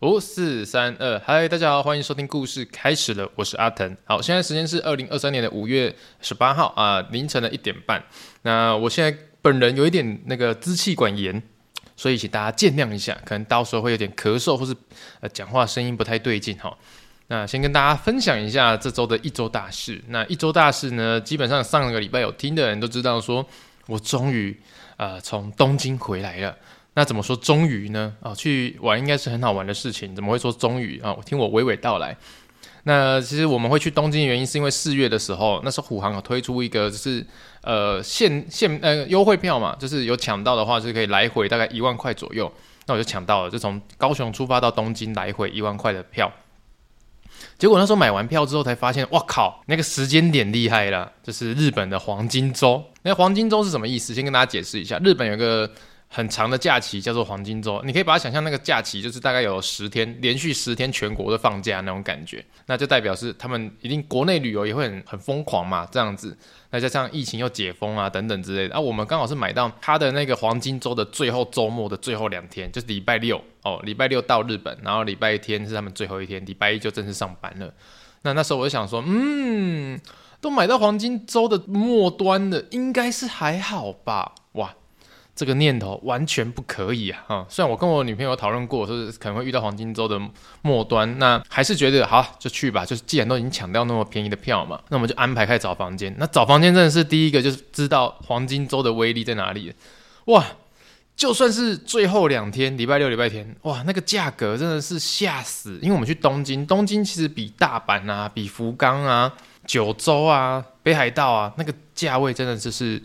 五四三二，嗨，大家好，欢迎收听故事开始了，我是阿腾。好，现在时间是二零二三年的五月十八号啊，凌晨的一点半。那我现在本人有一点那个支气管炎，所以请大家见谅一下，可能到时候会有点咳嗽，或是呃讲话声音不太对劲哈。那先跟大家分享一下这周的一周大事。那一周大事呢，基本上上个礼拜有听的人都知道，说我终于呃从东京回来了。那怎么说终于呢？哦，去玩应该是很好玩的事情，怎么会说终于啊？我听我娓娓道来。那其实我们会去东京的原因，是因为四月的时候，那时候虎航有推出一个就是呃限限呃优惠票嘛，就是有抢到的话，就是可以来回大概一万块左右。那我就抢到了，就从高雄出发到东京来回一万块的票。结果那时候买完票之后才发现，哇靠，那个时间点厉害了，就是日本的黄金周。那黄金周是什么意思？先跟大家解释一下，日本有个。很长的假期叫做黄金周，你可以把它想象那个假期就是大概有十天，连续十天全国都放假那种感觉，那就代表是他们一定国内旅游也会很很疯狂嘛，这样子。那加上疫情又解封啊等等之类的，啊，我们刚好是买到他的那个黄金周的最后周末的最后两天，就是礼拜六哦，礼拜六到日本，然后礼拜天是他们最后一天，礼拜一就正式上班了。那那时候我就想说，嗯，都买到黄金周的末端了，应该是还好吧？哇！这个念头完全不可以啊！哈，虽然我跟我女朋友讨论过，说可能会遇到黄金周的末端，那还是觉得好就去吧。就是既然都已经抢到那么便宜的票嘛，那我们就安排开始找房间。那找房间真的是第一个，就是知道黄金周的威力在哪里。哇，就算是最后两天，礼拜六、礼拜天，哇，那个价格真的是吓死！因为我们去东京，东京其实比大阪啊、比福冈啊、九州啊、北海道啊，那个价位真的就是。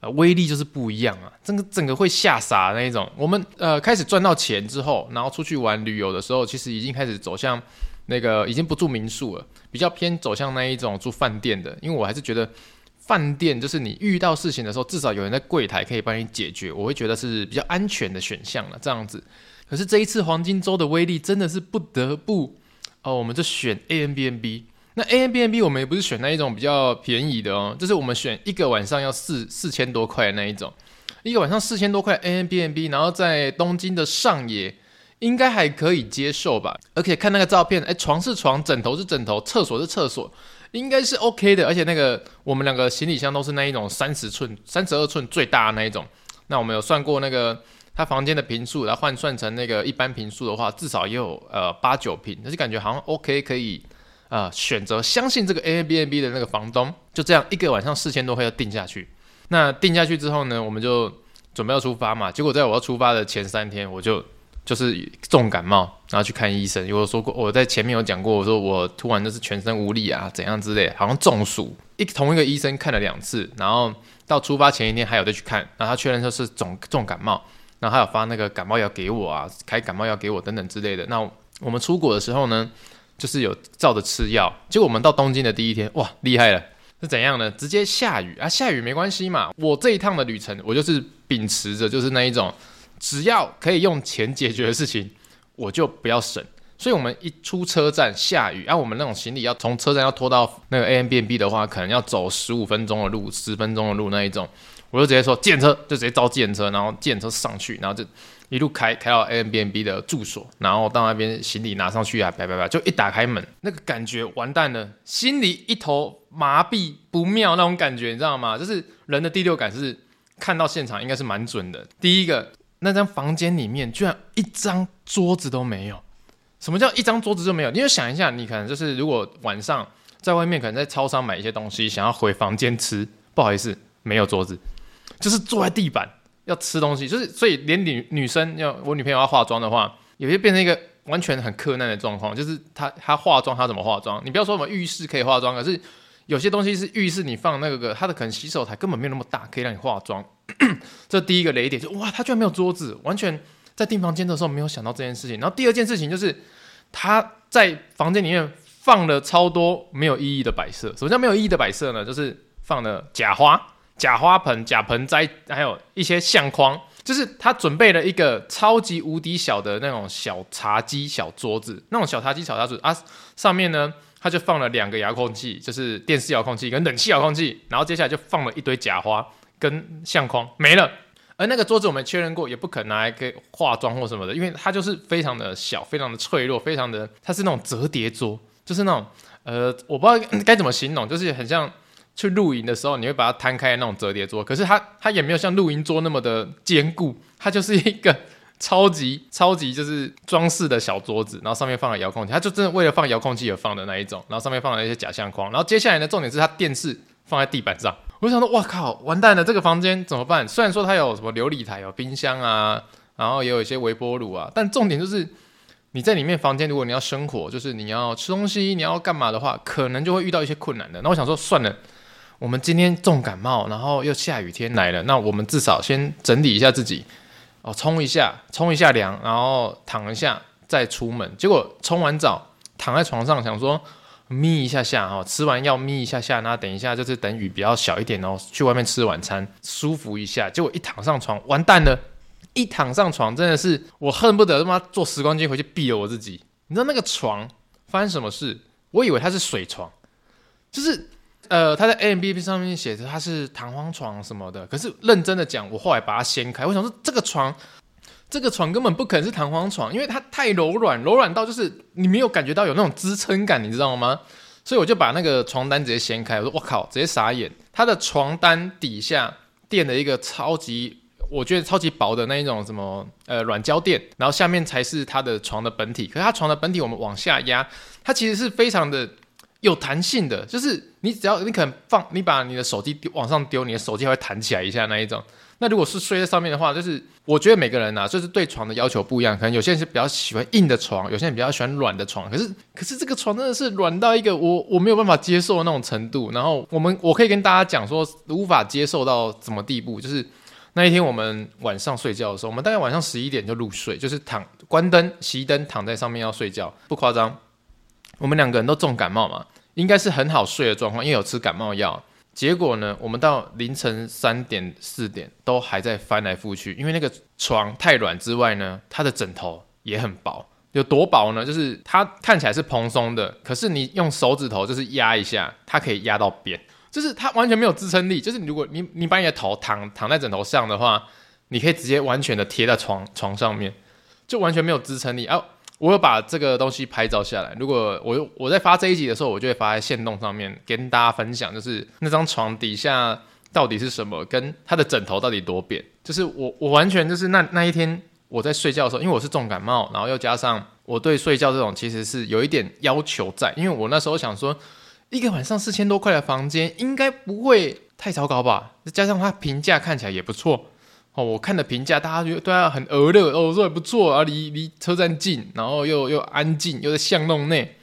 呃，威力就是不一样啊，整个整个会吓傻那一种。我们呃开始赚到钱之后，然后出去玩旅游的时候，其实已经开始走向那个已经不住民宿了，比较偏走向那一种住饭店的。因为我还是觉得饭店就是你遇到事情的时候，至少有人在柜台可以帮你解决，我会觉得是比较安全的选项了。这样子，可是这一次黄金周的威力真的是不得不哦，我们就选 Airbnb。那 Airbnb 我们也不是选那一种比较便宜的哦，就是我们选一个晚上要四四千多块的那一种，一个晚上四千多块 Airbnb，然后在东京的上野应该还可以接受吧？而且看那个照片，哎，床是床，枕头是枕头，厕所是厕所，应该是 OK 的。而且那个我们两个行李箱都是那一种三十寸、三十二寸最大的那一种。那我们有算过那个他房间的坪数，然后换算成那个一般坪数的话，至少也有呃八九坪，那就感觉好像 OK 可以。啊、呃，选择相信这个 Airbnb 的那个房东，就这样一个晚上四千多块要定下去。那定下去之后呢，我们就准备要出发嘛。结果在我要出发的前三天，我就就是重感冒，然后去看医生。有说过，我在前面有讲过，我说我突然就是全身无力啊，怎样之类，好像中暑。一同一个医生看了两次，然后到出发前一天还有再去看，然后他确认说是重重感冒，然后还有发那个感冒药给我啊，开感冒药给我等等之类的。那我们出国的时候呢，就是有照着吃药，结果我们到东京的第一天，哇，厉害了！是怎样呢？直接下雨啊！下雨没关系嘛。我这一趟的旅程，我就是秉持着就是那一种，只要可以用钱解决的事情，我就不要省。所以，我们一出车站下雨，啊，我们那种行李要从车站要拖到那个 Airbnb 的话，可能要走十五分钟的路，十分钟的路那一种，我就直接说，计程车就直接招计程车，然后计程车上去，然后就。一路开开到 Airbnb 的住所，然后到那边行李拿上去啊，叭叭叭，就一打开门，那个感觉完蛋了，心里一头麻痹不妙那种感觉，你知道吗？就是人的第六感是看到现场应该是蛮准的。第一个，那张房间里面居然一张桌子都没有。什么叫一张桌子都没有？你就想一下，你可能就是如果晚上在外面可能在超商买一些东西，想要回房间吃，不好意思，没有桌子，就是坐在地板。要吃东西，就是所以连女女生要我女朋友要化妆的话，有些变成一个完全很克难的状况，就是她她化妆她怎么化妆？你不要说什么浴室可以化妆，可是有些东西是浴室你放那个个，它的可能洗手台根本没有那么大，可以让你化妆。这第一个雷点就哇，他居然没有桌子，完全在订房间的时候没有想到这件事情。然后第二件事情就是他在房间里面放了超多没有意义的摆设。什么叫没有意义的摆设呢？就是放了假花。假花盆、假盆栽，还有一些相框，就是他准备了一个超级无敌小的那种小茶几、小桌子，那种小茶几、小茶桌啊，上面呢，他就放了两个遥控器，就是电视遥控器跟冷气遥控器，然后接下来就放了一堆假花跟相框，没了。而那个桌子我们确认过，也不可能拿来给化妆或什么的，因为它就是非常的小，非常的脆弱，非常的，它是那种折叠桌，就是那种呃，我不知道该怎么形容，就是很像去露营的时候你会把它摊开那种折叠桌，可是它它也没有像露营桌那么的坚固，它就是一个 超级超级就是装饰的小桌子，然后上面放了遥控器，它就真的为了放遥控器而放的那一种，然后上面放了一些假相框，然后接下来的重点是它电视放在地板上。我想说，哇靠，完蛋了，这个房间怎么办？虽然说它有什么琉璃台、有冰箱啊，然后也有一些微波炉啊，但重点就是你在里面房间，如果你要生火，就是你要吃东西，你要干嘛的话，可能就会遇到一些困难的。那我想说，算了，我们今天重感冒，然后又下雨天来了，那我们至少先整理一下自己，哦，冲一下，冲一下凉，然后躺一下再出门。结果冲完澡，躺在床上想说。眯一下下哈，吃完药眯一下下，那等一下就是等雨比较小一点哦，去外面吃晚餐舒服一下。结果一躺上床，完蛋了！一躺上床，真的是我恨不得他妈坐时光机回去毙了我自己。你知道那个床发生什么事？我以为它是水床，就是呃，他在 Airbnb 上面写着他是弹簧床什么的。可是认真的讲，我后来把它掀开，我想说这个床。这个床根本不可能是弹簧床，因为它太柔软，柔软到就是你没有感觉到有那种支撑感，你知道吗？所以我就把那个床单直接掀开，我说我靠，直接傻眼。它的床单底下垫了一个超级，我觉得超级薄的那一种什么呃软胶垫，然后下面才是它的床的本体。可是它床的本体我们往下压，它其实是非常的有弹性的，就是你只要你可能放，你把你的手机往上丢，你的手机还会弹起来一下那一种。那如果是睡在上面的话，就是我觉得每个人、啊，就是对床的要求不一样。可能有些人是比较喜欢硬的床，有些人比较喜欢软的床。可是，可是这个床真的是软到一个我我没有办法接受的那种程度。然后我们我可以跟大家讲说，无法接受到什么地步。就是那一天我们晚上睡觉的时候，我们大概晚上十一点就入睡，就是躺关灯熄灯躺在上面要睡觉，不夸张。我们两个人都重感冒嘛，应该是很好睡的状况，因为有吃感冒药。结果呢，我们到凌晨三点四点都还在翻来覆去，因为那个床太软之外呢，它的枕头也很薄，有多薄呢？就是它看起来是蓬松的，可是你用手指头就是压一下，它可以压到边，就是它完全没有支撑力。就是如果你你把你的头躺躺在枕头上的话，你可以直接完全的贴在床床上面，就完全没有支撑力啊。我有把这个东西拍照下来。如果我我在发这一集的时候，我就会发在线动上面跟大家分享，就是那张床底下到底是什么，跟它的枕头到底多扁。就是我我完全就是那那一天我在睡觉的时候，因为我是重感冒，然后又加上我对睡觉这种其实是有一点要求在，因为我那时候想说，一个晚上四千多块的房间应该不会太糟糕吧，再加上它评价看起来也不错。我看的评价，大家觉得对他很鹅乐哦，说也不错啊，离离车站近，然后又又安静，又在巷弄内，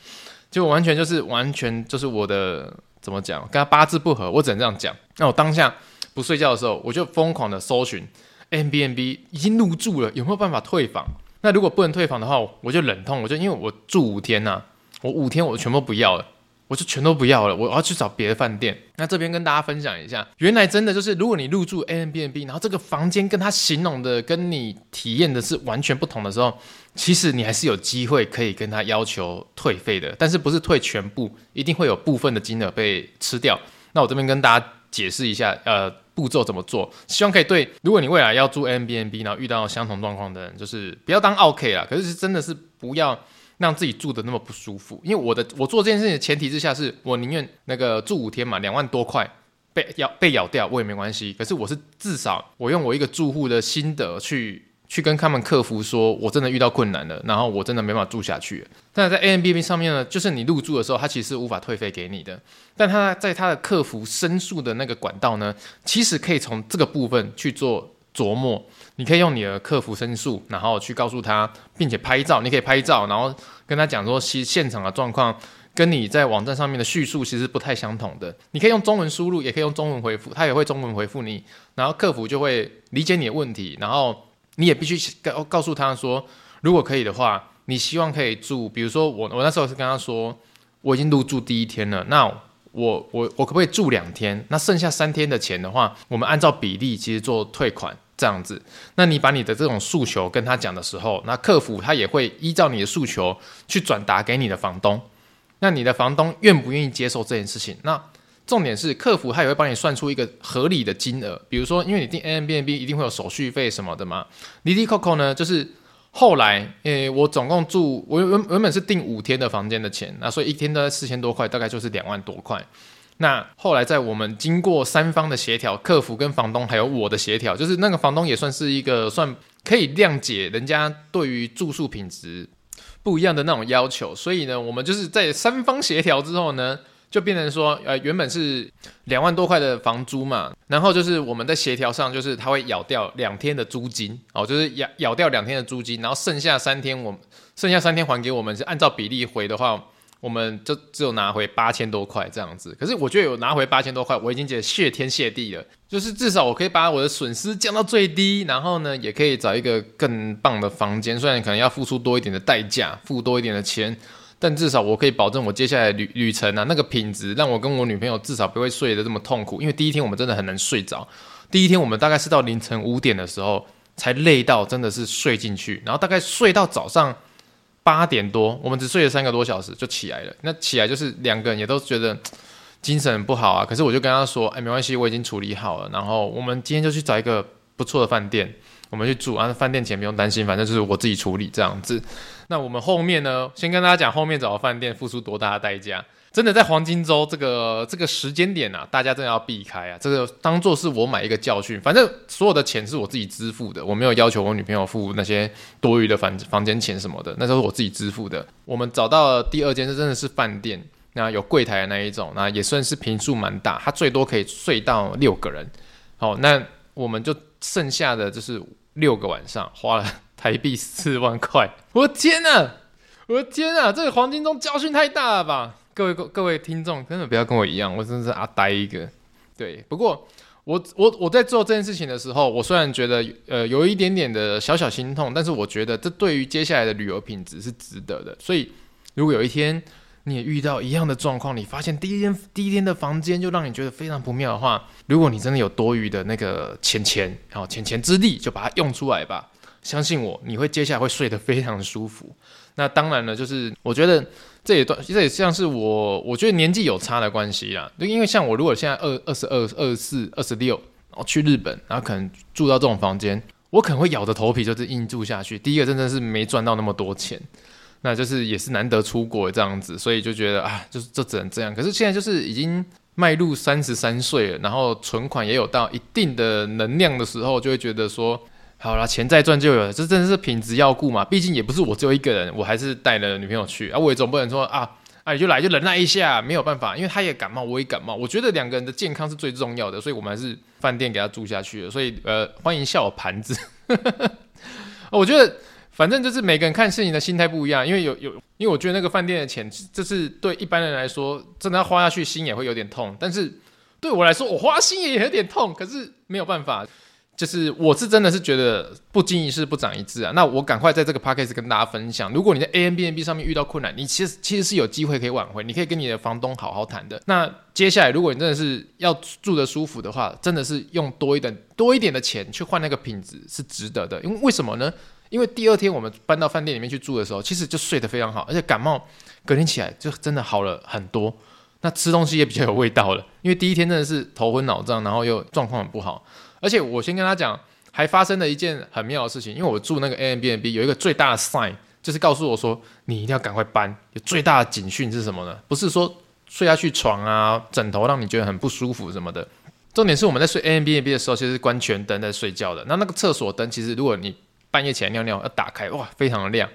就完全就是完全就是我的怎么讲，跟他八字不合，我只能这样讲。那我当下不睡觉的时候，我就疯狂的搜寻 a b n b 已经入住了，有没有办法退房？那如果不能退房的话，我就忍痛，我就因为我住五天呐、啊，我五天我全部不要了。我就全都不要了，我要去找别的饭店。那这边跟大家分享一下，原来真的就是，如果你入住 Airbnb，然后这个房间跟他形容的跟你体验的是完全不同的时候，其实你还是有机会可以跟他要求退费的，但是不是退全部，一定会有部分的金额被吃掉。那我这边跟大家解释一下，呃，步骤怎么做，希望可以对，如果你未来要住 Airbnb，然后遇到相同状况的人，就是不要当 OK 啦，可是真的是不要。让自己住的那么不舒服，因为我的我做这件事情的前提之下，是我宁愿那个住五天嘛，两万多块被咬被咬掉我也没关系。可是我是至少我用我一个住户的心得去去跟他们客服说，我真的遇到困难了，然后我真的没办法住下去。但在 A M B B 上面呢，就是你入住的时候，他其实是无法退费给你的，但他在他的客服申诉的那个管道呢，其实可以从这个部分去做琢磨。你可以用你的客服申诉，然后去告诉他，并且拍照。你可以拍照，然后跟他讲说，其实现场的状况跟你在网站上面的叙述其实不太相同的。你可以用中文输入，也可以用中文回复，他也会中文回复你，然后客服就会理解你的问题。然后你也必须告告诉他说，如果可以的话，你希望可以住，比如说我我那时候是跟他说，我已经入住第一天了，那我我我可不可以住两天？那剩下三天的钱的话，我们按照比例其实做退款。这样子，那你把你的这种诉求跟他讲的时候，那客服他也会依照你的诉求去转达给你的房东。那你的房东愿不愿意接受这件事情？那重点是客服他也会帮你算出一个合理的金额，比如说，因为你订 Airbnb 一定会有手续费什么的嘛。你订 Coco 呢，就是后来，诶，我总共住我原原本是订五天的房间的钱，那所以一天都在四千多块，大概就是两万多块。那后来在我们经过三方的协调，客服跟房东还有我的协调，就是那个房东也算是一个算可以谅解人家对于住宿品质不一样的那种要求，所以呢，我们就是在三方协调之后呢，就变成说，呃，原本是两万多块的房租嘛，然后就是我们在协调上，就是他会咬掉两天的租金，哦，就是咬咬掉两天的租金，然后剩下三天我剩下三天还给我们，是按照比例回的话。我们就只有拿回八千多块这样子，可是我觉得有拿回八千多块，我已经觉得谢天谢地了。就是至少我可以把我的损失降到最低，然后呢，也可以找一个更棒的房间。虽然可能要付出多一点的代价，付多一点的钱，但至少我可以保证我接下来旅旅程啊，那个品质让我跟我女朋友至少不会睡得这么痛苦。因为第一天我们真的很难睡着，第一天我们大概是到凌晨五点的时候才累到真的是睡进去，然后大概睡到早上。八点多，我们只睡了三个多小时就起来了。那起来就是两个人也都觉得精神不好啊。可是我就跟他说：“哎，没关系，我已经处理好了。然后我们今天就去找一个不错的饭店，我们去住啊。饭店钱不用担心，反正就是我自己处理这样子。那我们后面呢，先跟大家讲后面找的饭店付出多大的代价。”真的在黄金周这个这个时间点啊，大家真的要避开啊！这个当做是我买一个教训。反正所有的钱是我自己支付的，我没有要求我女朋友付那些多余的房房间钱什么的，那都是我自己支付的。我们找到了第二间，是真的是饭店，那有柜台的那一种，那也算是坪数蛮大，它最多可以睡到六个人。好，那我们就剩下的就是六个晚上，花了台币四万块。我的天呐！我的天呐！这个黄金周教训太大了吧！各位各各位听众，真的不要跟我一样，我真的是阿呆一个。对，不过我我我在做这件事情的时候，我虽然觉得呃有一点点的小小心痛，但是我觉得这对于接下来的旅游品质是值得的。所以，如果有一天你也遇到一样的状况，你发现第一天 第一天的房间就让你觉得非常不妙的话，如果你真的有多余的那个钱钱，好钱钱之力，就把它用出来吧。相信我，你会接下来会睡得非常舒服。那当然了，就是我觉得。这也段，这也像是我，我觉得年纪有差的关系啦。就因为像我，如果现在二二十二、二十四、二十六，然后去日本，然后可能住到这种房间，我可能会咬着头皮就是硬住下去。第一个真的是没赚到那么多钱，那就是也是难得出国这样子，所以就觉得啊，就是就只能这样。可是现在就是已经迈入三十三岁了，然后存款也有到一定的能量的时候，就会觉得说。好啦，钱再赚就有了，这真的是品质要顾嘛。毕竟也不是我只有一个人，我还是带了女朋友去啊。我也总不能说啊，啊你就来就忍耐一下，没有办法，因为他也感冒，我也感冒。我觉得两个人的健康是最重要的，所以我们还是饭店给他住下去了。所以呃，欢迎笑我盘子。我觉得反正就是每个人看事情的心态不一样，因为有有，因为我觉得那个饭店的钱，就是对一般人来说，真的要花下去心也会有点痛。但是对我来说，我花心也有点痛，可是没有办法。就是我是真的是觉得不经一事不长一智啊，那我赶快在这个 podcast 跟大家分享，如果你在 Airbnb 上面遇到困难，你其实其实是有机会可以挽回，你可以跟你的房东好好谈的。那接下来如果你真的是要住得舒服的话，真的是用多一点多一点的钱去换那个品质是值得的。因为为什么呢？因为第二天我们搬到饭店里面去住的时候，其实就睡得非常好，而且感冒隔天起来就真的好了很多。那吃东西也比较有味道了，因为第一天真的是头昏脑胀，然后又状况很不好。而且我先跟他讲，还发生了一件很妙的事情，因为我住那个 Airbnb 有一个最大的 sign，就是告诉我说你一定要赶快搬。有最大的警讯是什么呢？不是说睡下去床啊枕头让你觉得很不舒服什么的，重点是我们在睡 Airbnb 的时候，其实是关全灯在睡觉的。那那个厕所灯其实如果你半夜起来尿尿要打开，哇，非常的亮。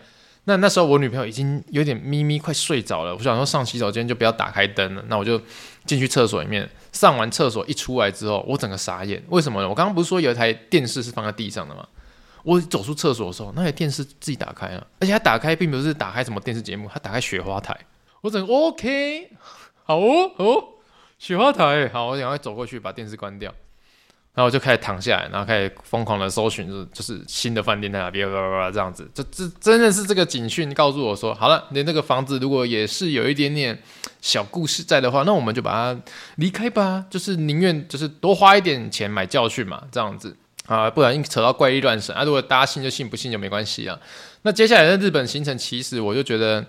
那那时候我女朋友已经有点咪咪快睡着了，我想说上洗手间就不要打开灯了，那我就进去厕所里面。上完厕所一出来之后，我整个傻眼，为什么呢？我刚刚不是说有一台电视是放在地上的吗？我走出厕所的时候，那台电视自己打开了，而且它打开并不是打开什么电视节目，它打开雪花台。我整个 OK，好哦，哦，雪花台，好，我赶快走过去把电视关掉。然后我就开始躺下来，然后开始疯狂的搜寻，就是就是新的饭店在哪边，这样子，这这真的是这个警讯告诉我说，好了，你那个房子如果也是有一点点小故事在的话，那我们就把它离开吧，就是宁愿就是多花一点钱买教训嘛，这样子啊，不然扯到怪力乱神啊，如果大家信就信，不信就没关系啊。那接下来的日本行程，其实我就觉得。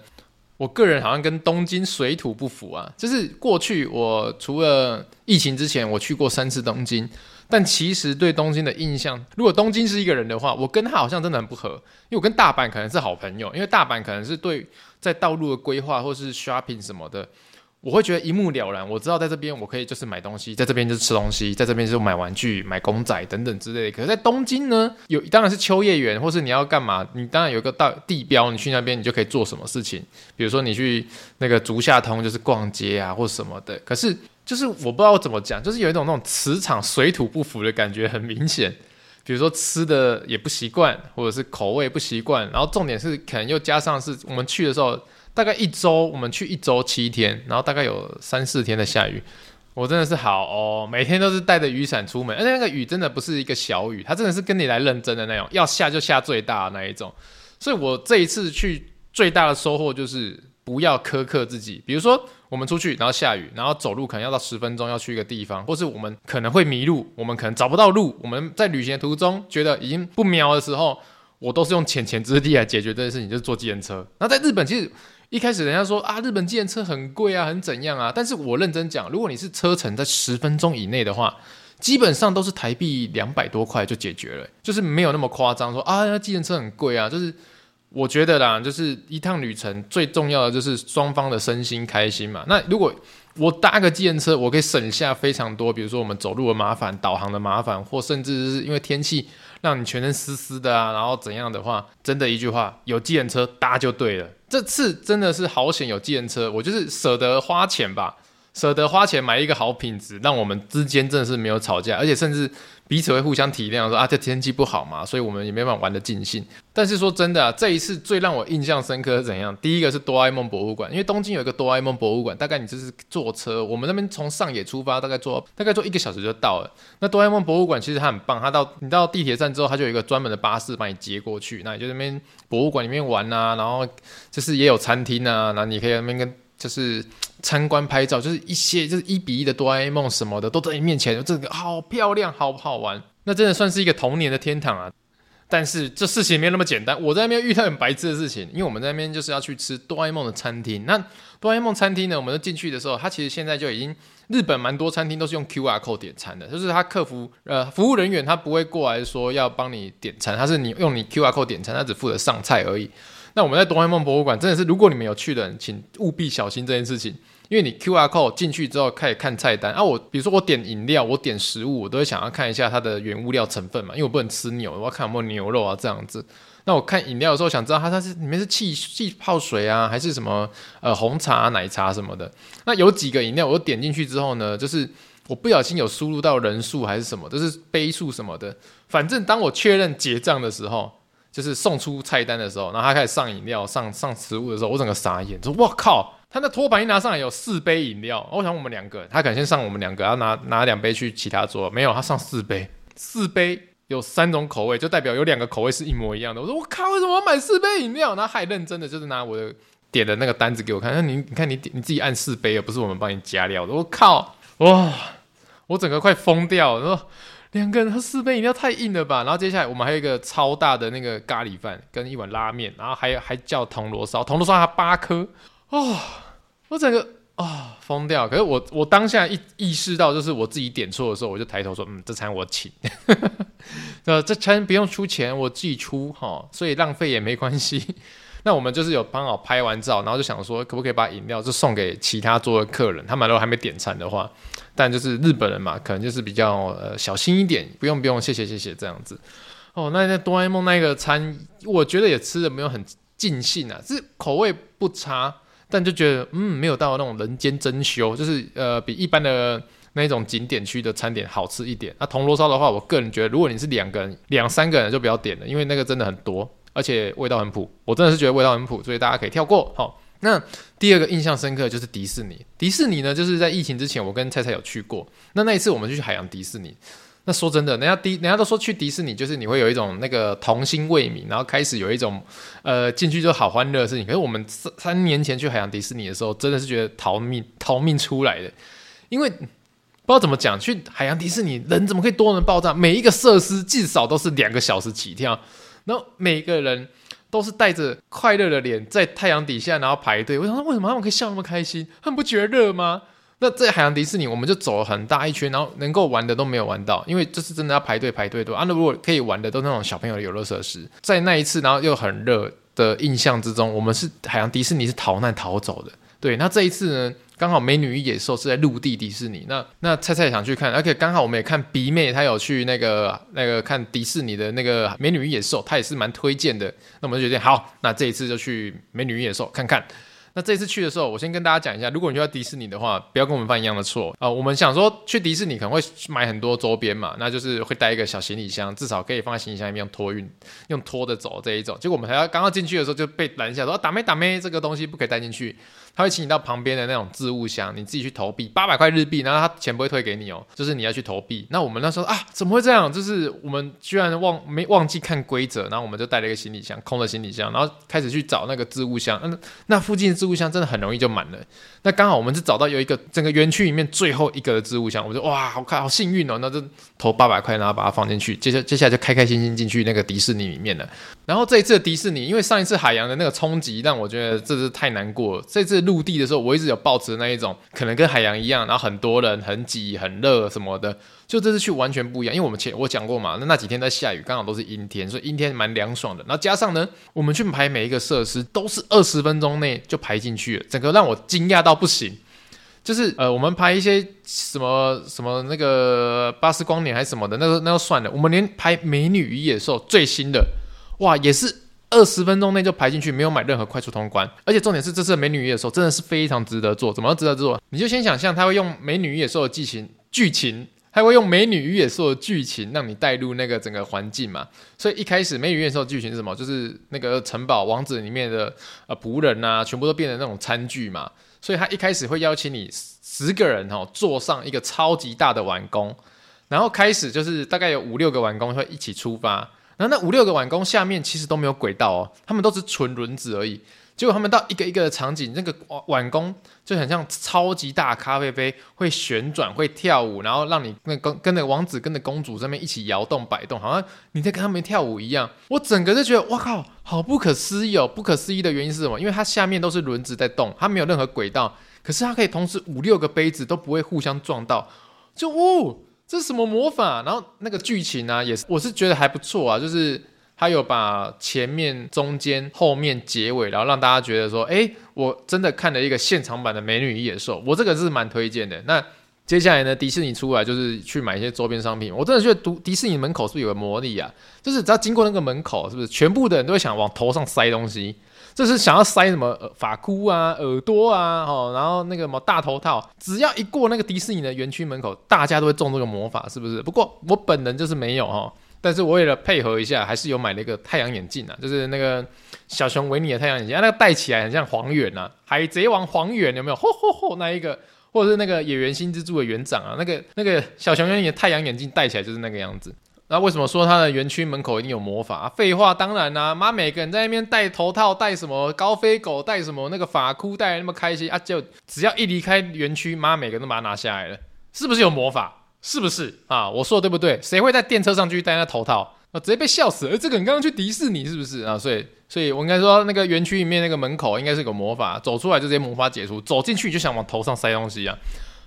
我个人好像跟东京水土不服啊。就是过去我除了疫情之前，我去过三次东京，但其实对东京的印象，如果东京是一个人的话，我跟他好像真的很不合。因为我跟大阪可能是好朋友，因为大阪可能是对在道路的规划或是 shopping 什么的。我会觉得一目了然，我知道在这边我可以就是买东西，在这边就是吃东西，在这边就买玩具、买公仔等等之类的。可是，在东京呢，有当然是秋叶原，或是你要干嘛，你当然有一个大地标，你去那边你就可以做什么事情。比如说你去那个竹下通，就是逛街啊，或什么的。可是，就是我不知道怎么讲，就是有一种那种磁场水土不服的感觉很明显。比如说吃的也不习惯，或者是口味不习惯，然后重点是可能又加上是我们去的时候。大概一周，我们去一周七天，然后大概有三四天的下雨，我真的是好哦，每天都是带着雨伞出门，而且那个雨真的不是一个小雨，它真的是跟你来认真的那种，要下就下最大的那一种。所以我这一次去最大的收获就是不要苛刻自己，比如说我们出去然后下雨，然后走路可能要到十分钟要去一个地方，或是我们可能会迷路，我们可能找不到路，我们在旅行途中觉得已经不妙的时候，我都是用浅浅之力来解决这件事情，就是坐计程车。那在日本其实。一开始人家说啊，日本计程车很贵啊，很怎样啊？但是我认真讲，如果你是车程在十分钟以内的话，基本上都是台币两百多块就解决了，就是没有那么夸张。说啊，那计程车很贵啊，就是我觉得啦，就是一趟旅程最重要的就是双方的身心开心嘛。那如果我搭个计程车，我可以省下非常多，比如说我们走路的麻烦、导航的麻烦，或甚至是因为天气。让你全身湿湿的啊，然后怎样的话，真的一句话，有计程车搭就对了。这次真的是好险有计程车，我就是舍得花钱吧。舍得花钱买一个好品质，让我们之间真的是没有吵架，而且甚至彼此会互相体谅，说啊，这天气不好嘛，所以我们也没办法玩得尽兴。但是说真的啊，这一次最让我印象深刻是怎样？第一个是哆啦 A 梦博物馆，因为东京有一个哆啦 A 梦博物馆，大概你就是坐车，我们那边从上野出发，大概坐大概坐一个小时就到了。那哆啦 A 梦博物馆其实它很棒，它到你到地铁站之后，它就有一个专门的巴士把你接过去，那你就那边博物馆里面玩啊，然后就是也有餐厅啊，然后你可以那边跟。就是参观拍照，就是一些就是一比一的哆啦 A 梦什么的都在你面前，这个好漂亮，好不好玩？那真的算是一个童年的天堂啊！但是这事情没有那么简单，我在那边遇到很白痴的事情，因为我们在那边就是要去吃哆啦 A 梦的餐厅。那哆啦 A 梦餐厅呢，我们进去的时候，它其实现在就已经日本蛮多餐厅都是用 QR code 点餐的，就是他客服呃服务人员他不会过来说要帮你点餐，他是你用你 QR code 点餐，他只负责上菜而已。那我们在哆啦 A 梦博物馆真的是，如果你们有去的人，请务必小心这件事情，因为你 QR code 进去之后开始看菜单啊，我比如说我点饮料，我点食物，我都会想要看一下它的原物料成分嘛，因为我不能吃牛，我要看有没有牛肉啊这样子。那我看饮料的时候，想知道它它是里面是气气泡水啊，还是什么呃红茶、奶茶什么的。那有几个饮料，我点进去之后呢，就是我不小心有输入到人数还是什么，就是杯数什么的。反正当我确认结账的时候。就是送出菜单的时候，然后他开始上饮料、上上食物的时候，我整个傻眼，说：“我靠！他那托盘一拿上来有四杯饮料，我想我们两个，他可能先上我们两个，要拿拿两杯去其他桌，没有，他上四杯，四杯有三种口味，就代表有两个口味是一模一样的。我说我靠，为什么要买四杯饮料？然后还认真的就是拿我的点的那个单子给我看，那你你看你点你自己按四杯，而不是我们帮你加料的。我靠，哇，我整个快疯掉了。说。两个人喝四杯饮料太硬了吧？然后接下来我们还有一个超大的那个咖喱饭跟一碗拉面，然后还有还叫铜锣烧，铜锣烧还八颗哦，我整个啊、哦、疯掉。可是我我当下一意识到就是我自己点错的时候，我就抬头说：“嗯，这餐我请，呃，这餐不用出钱，我自己出哈、所以浪费也没关系。”那我们就是有帮好拍完照，然后就想说可不可以把饮料就送给其他桌的客人，他们如果还没点餐的话。但就是日本人嘛，可能就是比较呃小心一点，不用不用，谢谢谢谢这样子。哦，那那哆啦 A 梦那个餐，我觉得也吃的没有很尽兴啊，是口味不差，但就觉得嗯没有到那种人间珍馐，就是呃比一般的那种景点区的餐点好吃一点。那铜锣烧的话，我个人觉得如果你是两个人、两三个人就不要点了，因为那个真的很多，而且味道很普，我真的是觉得味道很普，所以大家可以跳过。好。那第二个印象深刻就是迪士尼。迪士尼呢，就是在疫情之前，我跟蔡蔡有去过。那那一次我们就去海洋迪士尼。那说真的，人家迪，人家都说去迪士尼就是你会有一种那个童心未泯，然后开始有一种呃进去就好欢乐的事情。可是我们三三年前去海洋迪士尼的时候，真的是觉得逃命 逃命出来的，因为不知道怎么讲，去海洋迪士尼人怎么可以多人爆炸？每一个设施至少都是两个小时起跳，然后每个人。都是带着快乐的脸在太阳底下，然后排队。我想说，为什么他们可以笑那么开心？他们不觉得热吗？那在海洋迪士尼，我们就走了很大一圈，然后能够玩的都没有玩到，因为这是真的要排队排队多啊。那如果可以玩的，都那种小朋友的游乐设施。在那一次，然后又很热的印象之中，我们是海洋迪士尼是逃难逃走的。对，那这一次呢，刚好《美女与野兽》是在陆地迪士尼。那那菜菜想去看，而且刚好我们也看鼻妹，她有去那个那个看迪士尼的那个《美女与野兽》，她也是蛮推荐的。那我们就决定好，那这一次就去《美女与野兽》看看。那这次去的时候，我先跟大家讲一下，如果你去到迪士尼的话，不要跟我们犯一样的错啊、我们想说去迪士尼可能会买很多周边嘛，那就是会带一个小行李箱，至少可以放在行李箱里面用托运、用拖着走这一种。结果我们还要刚刚进去的时候就被拦下说，说打咩打咩，这个东西不可以带进去。他会请你到旁边的那种置物箱，你自己去投币，八百块日币，然后他钱不会退给你哦，就是你要去投币。那我们那时候啊，怎么会这样？就是我们居然忘没忘记看规则，然后我们就带了一个行李箱，空的行李箱，然后开始去找那个置物箱。那那附近置物箱真的很容易就满了。那刚好我们是找到有一个整个园区里面最后一个的置物箱，我就哇，好看，好幸运哦，那就投八百块，然后把它放进去。接下接下来就开开心心进去那个迪士尼里面了。然后这一次的迪士尼，因为上一次海洋的那个冲击让我觉得这是太难过。这次陆地的时候，我一直有抱持那一种，可能跟海洋一样，然后很多人很挤很热什么的。就这次去完全不一样，因为我们前我讲过嘛，那那几天在下雨，刚好都是阴天，所以阴天蛮凉爽的。然后加上呢，我们去排每一个设施都是二十分钟内就排进去了，整个让我惊讶到不行。就是呃，我们排一些什么什么那个巴斯光年还是什么的，那个那就算了。我们连排美女与野兽最新的，哇，也是。二十分钟内就排进去，没有买任何快速通关，而且重点是这次美女与野兽真的是非常值得做。怎么值得做？你就先想象他会用美女与野兽的剧情，剧情，他会用美女与野兽的剧情让你带入那个整个环境嘛。所以一开始美女与野兽的剧情是什么？就是那个城堡王子里面的仆人啊，全部都变成那种餐具嘛。所以他一开始会邀请你十个人哦，坐上一个超级大的碗公，然后开始就是大概有五六个碗公会一起出发。然后那五六个碗公下面其实都没有轨道哦，他们都是纯轮子而已。结果他们到一个一个的场景，那个碗公就很像超级大咖啡杯，会旋转，会跳舞，然后让你那跟跟那个王子跟着公主在那边一起摇动摆动，好像你在跟他们跳舞一样。我整个就觉得哇靠，好不可思议哦！不可思议的原因是什么？因为它下面都是轮子在动，它没有任何轨道，可是它可以同时五六个杯子都不会互相撞到，就哦。这是什么魔法？然后那个剧情呢、啊，也是我是觉得还不错啊，就是他有把前面、中间、后面、结尾，然后让大家觉得说，哎，我真的看了一个现场版的《美女与野兽》，我这个是蛮推荐的。那接下来呢，迪士尼出来就是去买一些周边商品，我真的觉得读迪士尼门口是不是有个魔力啊？就是只要经过那个门口，是不是全部的人都会想往头上塞东西？这是想要塞什么发箍啊、耳朵啊，哦，然后那个什么大头套，只要一过那个迪士尼的园区门口，大家都会中这个魔法，是不是？不过我本人就是没有哈，但是我为了配合一下，还是有买了一个太阳眼镜啊，就是那个小熊维尼的太阳眼镜，啊、那个戴起来很像黄远呐，海贼王黄远有没有？吼吼吼，那一个，或者是那个野原新之助的园长啊，那个那个小熊维尼的太阳眼镜戴起来就是那个样子。那为什么说他的园区门口一定有魔法？废话，当然啦、妈，每个人在那边戴头套、戴什么高飞狗、戴什么那个发箍，戴那么开心啊！就只要一离开园区，妈，每个人都把它拿下来了，是不是有魔法？是不是啊？我说的对不对？谁会在电车上继续戴那头套啊？直接被笑死了！这个人刚刚去迪士尼是不是啊？所以，所以我应该说，那个园区里面那个门口应该是个魔法，走出来就直接魔法解除，走进去就想往头上塞东西啊！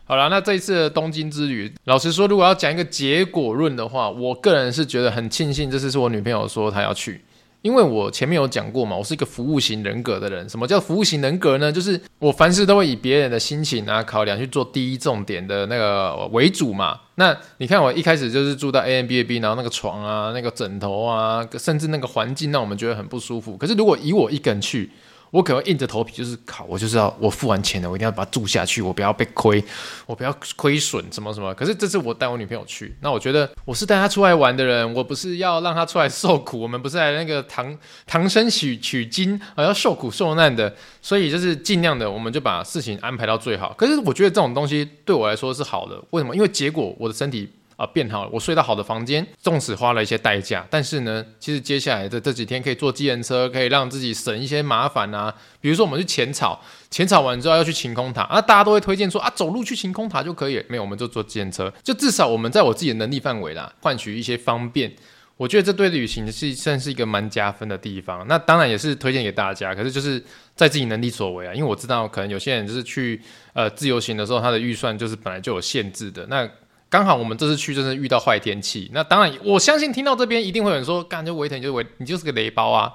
好了，那这一次的东京之旅，老实说，如果要讲一个结果论的话，我个人是觉得很庆幸，这次是我女朋友说她要去，因为我前面有讲过嘛，我是一个服务型人格的人。什么叫服务型人格呢？就是我凡事都会以别人的心情啊考量去做第一重点的那个为主嘛。那你看我一开始就是住到 A M B A B，然后那个床啊、那个枕头啊，甚至那个环境让我们觉得很不舒服。可是如果以我一个人去，我可能硬着头皮，就是靠，我就是要我付完钱了，我一定要把它住下去，我不要被亏，我不要亏损什么什么。可是这次我带我女朋友去，那我觉得我是带她出来玩的人，我不是要让她出来受苦，我们不是来那个唐唐僧取取经啊，要受苦受难的，所以就是尽量的，我们就把事情安排到最好。可是我觉得这种东西对我来说是好的，为什么？因为结果我的身体。啊，变好了！我睡到好的房间，纵使花了一些代价，但是呢，其实接下来的这几天可以坐计程车，可以让自己省一些麻烦啊。比如说，我们去浅草，浅草完之后要去晴空塔，啊，大家都会推荐说啊，走路去晴空塔就可以。没有，我们就坐计程车，就至少我们在我自己的能力范围啦，换取一些方便。我觉得这对旅行是算是一个蛮加分的地方。那当然也是推荐给大家，可是就是在自己能力所为啊。因为我知道可能有些人就是去呃自由行的时候，他的预算就是本来就有限制的。那刚好我们这次去就是遇到坏天气，那当然我相信听到这边一定会有人说，干就维腾就是维，你就是个雷包啊，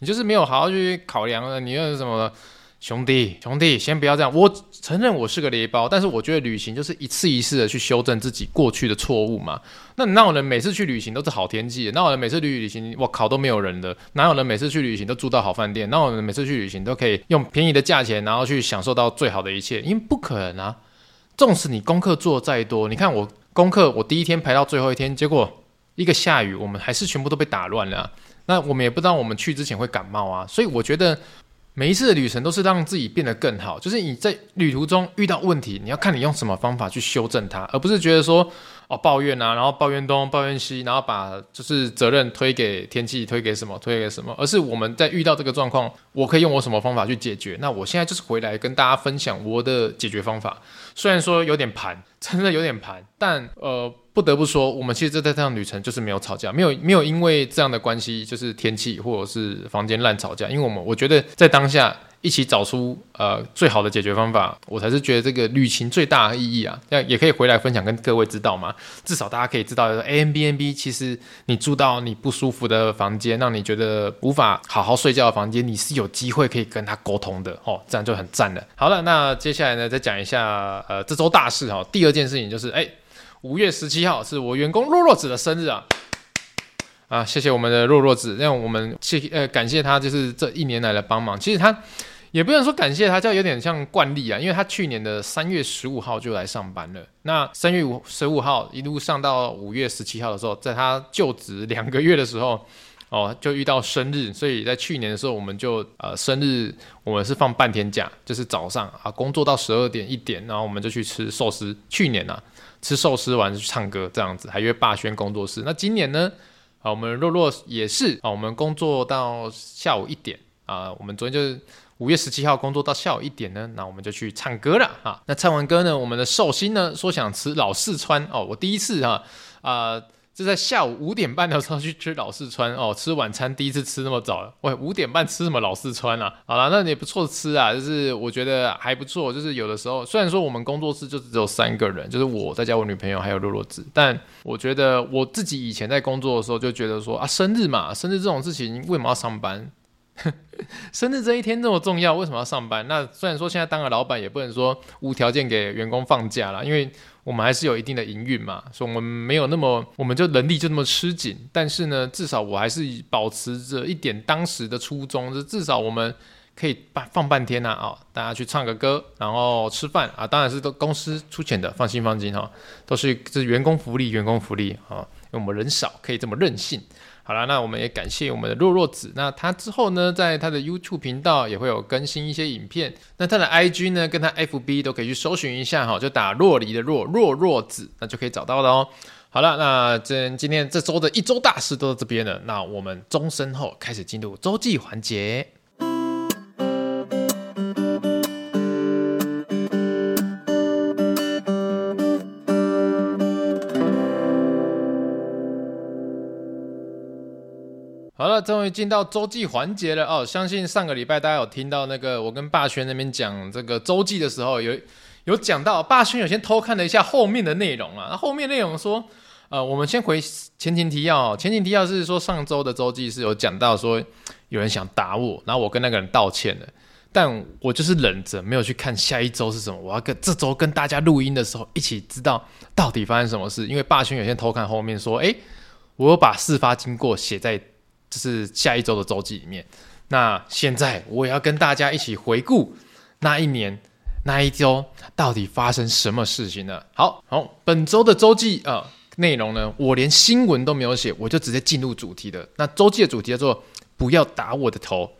你就是没有好好去考量了，你又是什么？兄弟，兄弟，先不要这样。我承认我是个雷包，但是我觉得旅行就是一次一次的去修正自己过去的错误嘛。那哪有人每次去旅行都是好天气？哪有人每次旅旅行，我靠都没有人的？哪有人每次去旅行都住到好饭店？哪有人每次去旅行都可以用便宜的价钱，然后去享受到最好的一切？因为不可能啊！纵使你功课做再多，你看我功课，我第一天排到最后一天，结果一个下雨，我们还是全部都被打乱了。那我们也不知道我们去之前会感冒啊，所以我觉得。每一次的旅程都是让自己变得更好，就是你在旅途中遇到问题，你要看你用什么方法去修正它，而不是觉得说哦抱怨啊，然后抱怨东抱怨西，然后把就是责任推给天气，推给什么，推给什么，而是我们在遇到这个状况，我可以用我什么方法去解决？那我现在就是回来跟大家分享我的解决方法，虽然说有点盘，真的有点盘，但呃。不得不说，我们其实这趟旅程就是没有吵架，没有没有因为这样的关系，就是天气或者是房间烂吵架。因为我们我觉得在当下一起找出呃最好的解决方法，我才是觉得这个旅行最大的意义啊。那也可以回来分享跟各位知道嘛，至少大家可以知道，Airbnb 其实你住到你不舒服的房间，让你觉得无法好好睡觉的房间，你是有机会可以跟他沟通的哦，这样就很赞了。好了，那接下来呢，再讲一下呃这周大事哈。第二件事情就是哎。五月十七号是我员工洛洛子的生日啊！啊，谢谢我们的若若子，让我们谢呃感谢他，就是这一年来的帮忙。其实他也不能说感谢他，叫有点像惯例啊，因为他去年的三月十五号就来上班了。那三月五十五号一路上到五月十七号的时候，在他就职两个月的时候，哦，就遇到生日，所以在去年的时候，我们就呃生日，我们是放半天假，就是早上啊工作到十二点一点，然后我们就去吃寿司。去年啊。吃寿司完就去唱歌这样子，还约霸轩工作室。那今年呢？啊，我们若若也是啊，我们工作到下午一点啊。我们昨天就是五月十七号工作到下午一点呢，那我们就去唱歌了啊。那唱完歌呢，我们的寿星呢说想吃老四川哦，我第一次哈啊。就在下午五点半的时候去吃老四川哦，吃晚餐第一次吃那么早，喂，五点半吃什么老四川啊？好了，那也不错吃啊，就是我觉得还不错。就是有的时候，虽然说我们工作室就只有三个人，就是我再加我女朋友还有洛洛子，但我觉得我自己以前在工作的时候就觉得说啊，生日嘛，生日这种事情为什么要上班？生日这一天这么重要，为什么要上班？那虽然说现在当个老板也不能说无条件给员工放假啦，因为。我们还是有一定的营运嘛，所以我们没有那么，我们就能力就那么吃紧。但是呢，至少我还是保持着一点当时的初衷，就至少我们可以放放半天呐，啊，大家去唱个歌，然后吃饭啊，当然是都公司出钱的，放心放心哈，都是这是员工福利，员工福利啊，因为我们人少，可以这么任性。好了，那我们也感谢我们的弱弱子。那他之后呢，在他的 YouTube 频道也会有更新一些影片。那他的 IG 呢，跟他 FB 都可以去搜寻一下哈，就打若梨的若若若子，那就可以找到了哦。好了，那这今天这周的一周大事都在这边了。那我们钟声后开始进入周记环节。好了，终于进到周记环节了哦。相信上个礼拜大家有听到那个我跟霸轩那边讲这个周记的时候，有有讲到霸轩有先偷看了一下后面的内容啊。那后面内容说，呃，我们先回前情提要。前情提要是说上周的周记是有讲到说有人想打我，然后我跟那个人道歉了，但我就是忍着没有去看下一周是什么。我要跟这周跟大家录音的时候一起知道到底发生什么事，因为霸轩有先偷看后面说，诶，我把事发经过写在。这是下一周的周记里面。那现在我也要跟大家一起回顾那一年那一周到底发生什么事情呢？好好，本周的周记啊、内容呢，我连新闻都没有写，我就直接进入主题的。那周记的主题叫做“不要打我的头”。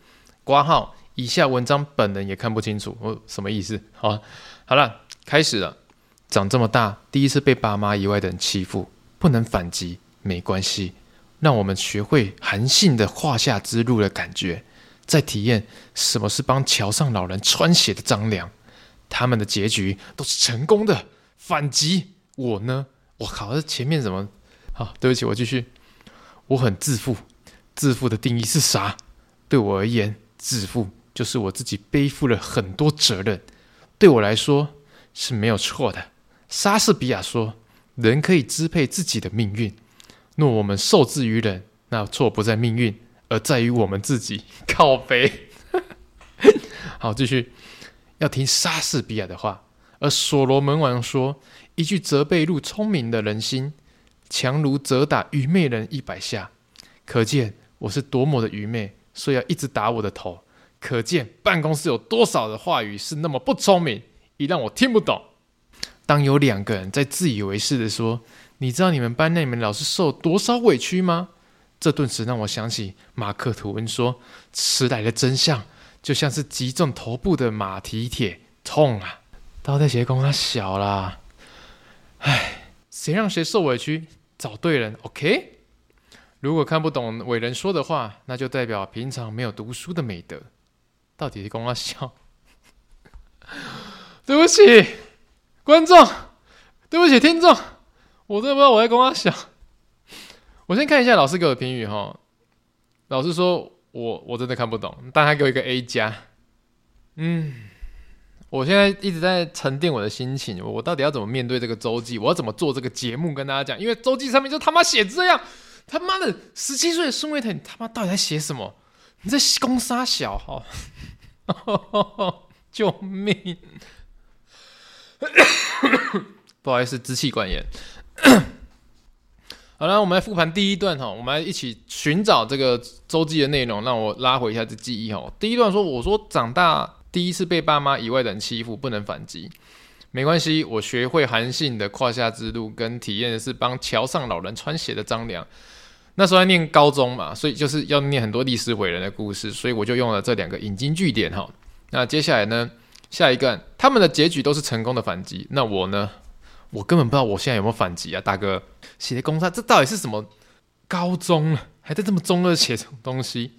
括号以下文章本人也看不清楚，我什么意思？好，好了，开始了。长这么大，第一次被爸妈以外的人欺负，不能反击，没关系。让我们学会韩信的胯下之路的感觉，再体验什么是帮桥上老人穿鞋的张良，他们的结局都是成功的。反击我呢？我靠，这前面怎么？好，对不起，我继续。我很自负。自负的定义是啥？对我而言，自负就是我自己背负了很多责任。对我来说是没有错的。莎士比亚说：“人可以支配自己的命运。若我们受制于人，那错不在命运，而在于我们自己。”靠北。好，继续。要听莎士比亚的话。而所罗门王说：“一句责备入聪明的人心，强如责打愚昧人一百下。”可见我是多么的愚昧，所以要一直打我的头。可见办公室有多少的话语是那么不聪明，以让我听不懂。当有两个人在自以为是的说：“你知道你们班那名老师受多少委屈吗？”这顿时让我想起马克吐温说：“迟来的真相就像是击中头部的马蹄铁，痛啊！”到底谁公他小啦？唉，谁让谁受委屈？找对人，OK。如果看不懂伟人说的话，那就代表平常没有读书的美德。到底是公他小？对不起，观众，对不起，听众，我真的不知道我在公他小。我先看一下老师给我的评语哈。老师说我我真的看不懂，但他给我一个 A 加。嗯。我现在一直在沉淀我的心情，我到底要怎么面对这个周记？我要怎么做这个节目跟大家讲？因为周记上面就他妈写这样，他妈的十七岁的孙维腾，你他妈到底在写什么？你在攻杀小哈？救命！不好意思，支气管炎。好了，我们来复盘第一段哈，我们来一起寻找这个周记的内容，让我拉回一下这记忆哈。第一段说，我说长大。第一次被爸妈以外的人欺负，不能反击，没关系。我学会韩信的胯下之路，跟体验的是帮桥上老人穿鞋的张良。那时候在念高中嘛，所以就是要念很多历史伟人的故事，所以我就用了这两个引经据典哈。那接下来呢，下一个他们的结局都是成功的反击。那我呢，我根本不知道我现在有没有反击啊，大哥。写的公差，这到底是什么高中了，还在这么中二写这种东西？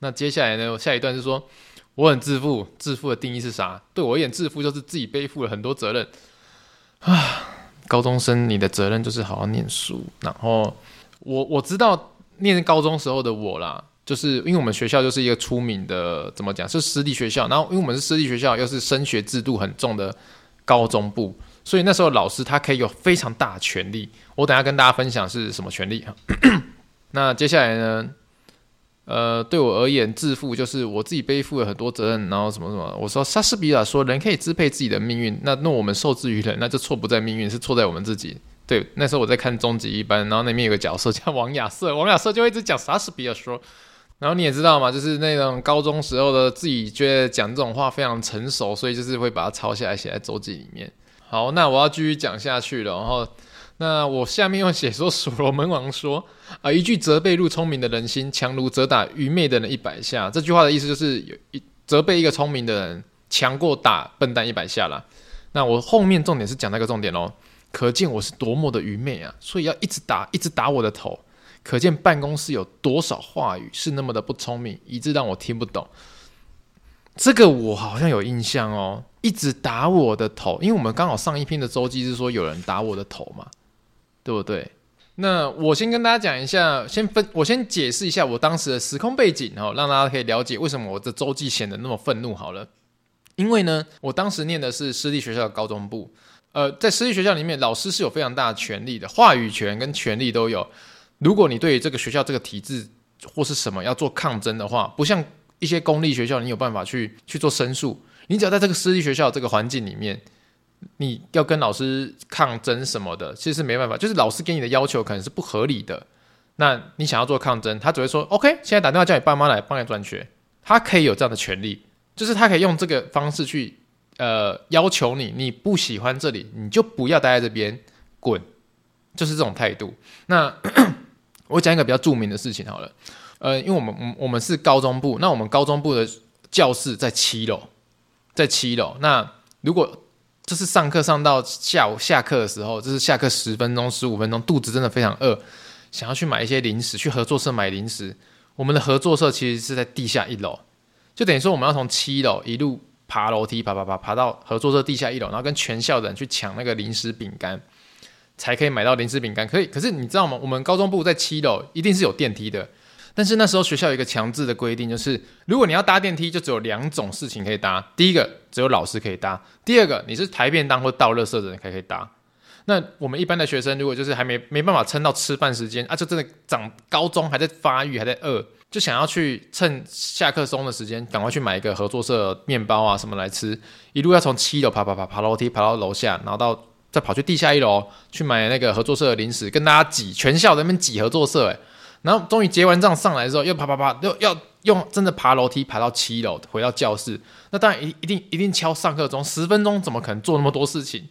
那接下来呢，下一段是说。我很自负，自负的定义是啥？对我而言，自负就是自己背负了很多责任啊。高中生，你的责任就是好好念书。然后我我知道念高中时候的我啦，就是因为我们学校就是一个出名的，怎么讲，是私立学校。然后因为我们是私立学校，又是升学制度很重的高中部，所以那时候老师他可以有非常大的权力。我等下跟大家分享是什么权力。那接下来呢？呃，对我而言，自负就是我自己背负了很多责任，然后什么什么。我说莎士比亚说，人可以支配自己的命运，那那我们受制于人，那就错不在命运，是错在我们自己。对，那时候我在看终极一班，然后那边有个角色叫王亚瑟，王亚瑟就一直讲莎士比亚说，然后你也知道嘛，就是那种高中时候的自己觉得讲这种话非常成熟，所以就是会把它抄下来写在周记里面。好，那我要继续讲下去了，然后。那我下面又写说，所罗门王说啊，一句责备入聪明的人心，强如责打愚昧的人一百下。这句话的意思就是，有一责备一个聪明的人，强过打笨蛋一百下啦。那我后面重点是讲那个重点喽，可见我是多么的愚昧啊，所以要一直打，一直打我的头。可见办公室有多少话语是那么的不聪明，以致让我听不懂。这个我好像有印象哦，一直打我的头，因为我们刚好上一篇的周记是说有人打我的头嘛。对不对？那我先跟大家讲一下，先分我先解释一下我当时的时空背景然后，让大家可以了解为什么我的周记显得那么愤怒。好了，因为呢，我当时念的是私立学校的高中部，呃，在私立学校里面，老师是有非常大的权利的，话语权跟权利都有。如果你对于这个学校这个体制或是什么要做抗争的话，不像一些公立学校，你有办法去去做申诉，你只要在这个私立学校这个环境里面。你要跟老师抗争什么的，其实是没办法。就是老师给你的要求可能是不合理的，那你想要做抗争，他只会说 OK，现在打电话叫你爸妈来帮你转学，他可以有这样的权利，就是他可以用这个方式去呃要求你，你不喜欢这里，你就不要待在这边，滚，就是这种态度。那 我讲一个比较著名的事情好了，呃，因为我们我们是高中部，那我们高中部的教室在七楼，在七楼，那如果就是上课上到下午下课的时候，就是下课十分钟、十五分钟，肚子真的非常饿，想要去买一些零食，去合作社买零食。我们的合作社其实是在地下一楼，就等于说我们要从七楼一路爬楼梯，爬爬爬爬到合作社地下一楼，然后跟全校的人去抢那个零食饼干。才可以买到零食饼干。可以，可是你知道吗？我们高中部在七楼，一定是有电梯的。但是那时候学校有一个强制的规定，就是如果你要搭电梯，就只有两种事情可以搭。第一个，只有老师可以搭；第二个，你是抬便当或倒垃圾的人才可以搭。那我们一般的学生，如果就是还没没办法撑到吃饭时间啊，就真的长高中还在发育，还在饿，就想要去趁下课松的时间，赶快去买一个合作社面包啊什么来吃，一路要从七楼爬爬爬爬楼梯爬到楼下，然后到再跑去地下一楼去买那个合作社的零食，跟大家挤，全校在那边挤合作社，诶，然后终于结完账上来之后，又爬爬爬，又要用真的爬楼梯爬到七楼回到教室，那当然一一定一定敲上课钟，十分钟怎么可能做那么多事情？